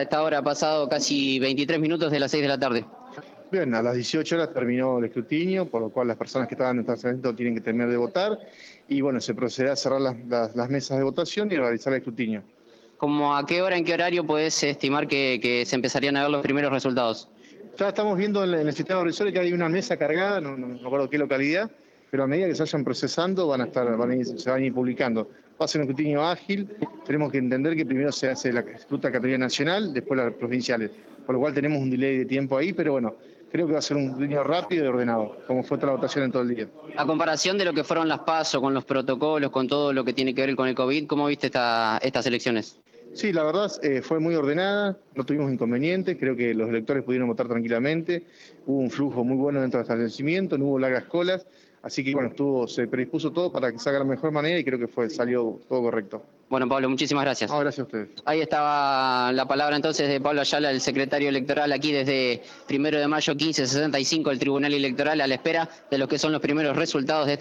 A esta hora ha pasado casi 23 minutos de las 6 de la tarde. Bien, a las 18 horas terminó el escrutinio, por lo cual las personas que estaban en el tienen que terminar de votar y bueno, se procederá a cerrar las, las, mesas de votación y realizar el escrutinio. ¿Cómo a qué hora, en qué horario puedes estimar que, se empezarían a ver los primeros resultados? Ya estamos viendo en el sistema provisorio que hay una mesa cargada, no, no, acuerdo qué localidad, pero a medida que se vayan procesando van a estar, se van a ir publicando. Va a ser un escrutinio ágil, tenemos que entender que primero se hace la escruta categoría nacional, después las provinciales, por lo cual tenemos un delay de tiempo ahí, pero bueno, creo que va a ser un escrutinio rápido y ordenado, como fue otra votación en todo el día. A comparación de lo que fueron las pasos, con los protocolos, con todo lo que tiene que ver con el COVID, ¿cómo viste estas elecciones? Sí, la verdad eh, fue muy ordenada, no tuvimos inconvenientes, creo que los electores pudieron votar tranquilamente, hubo un flujo muy bueno dentro del establecimiento, no hubo largas colas, así que bueno, estuvo, se predispuso todo para que salga de la mejor manera y creo que fue, salió todo correcto. Bueno, Pablo, muchísimas gracias. gracias a ustedes. Ahí estaba la palabra entonces de Pablo Ayala, el secretario electoral, aquí desde primero de mayo 1565, el Tribunal Electoral, a la espera de lo que son los primeros resultados de esta